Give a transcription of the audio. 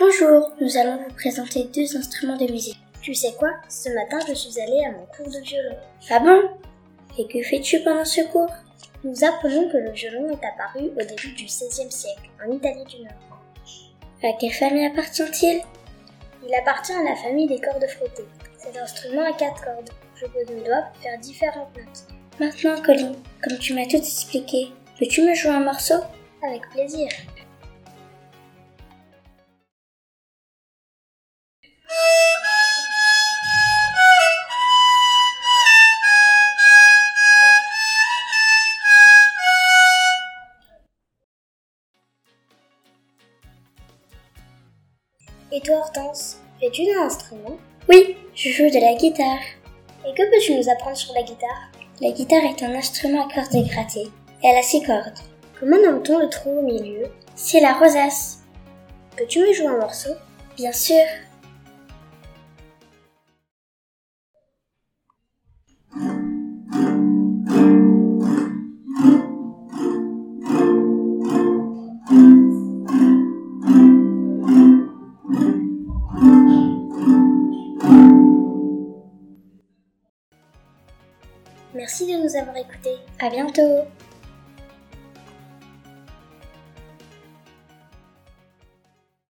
Bonjour, nous allons vous présenter deux instruments de musique. Tu sais quoi? Ce matin, je suis allée à mon cours de violon. Ah bon? Et que fais-tu pendant ce cours? Nous apprenons que le violon est apparu au début du XVIe siècle, en Italie du Nord. À quelle famille appartient-il? Il appartient à la famille des cordes frottées. Cet instrument a quatre cordes. Je pose mes doigts pour faire différentes notes. Maintenant, Colin, comme tu m'as tout expliqué, peux-tu me jouer un morceau? Avec plaisir. Et toi, Hortense, fais-tu un instrument? Oui, je joue de la guitare. Et que peux-tu nous apprendre sur la guitare? La guitare est un instrument à cordes grattées. Elle a six cordes. Comment nomme-t-on le trou au milieu? C'est la rosace. Peux-tu me jouer un morceau? Bien sûr. Merci de nous avoir écoutés. À bientôt.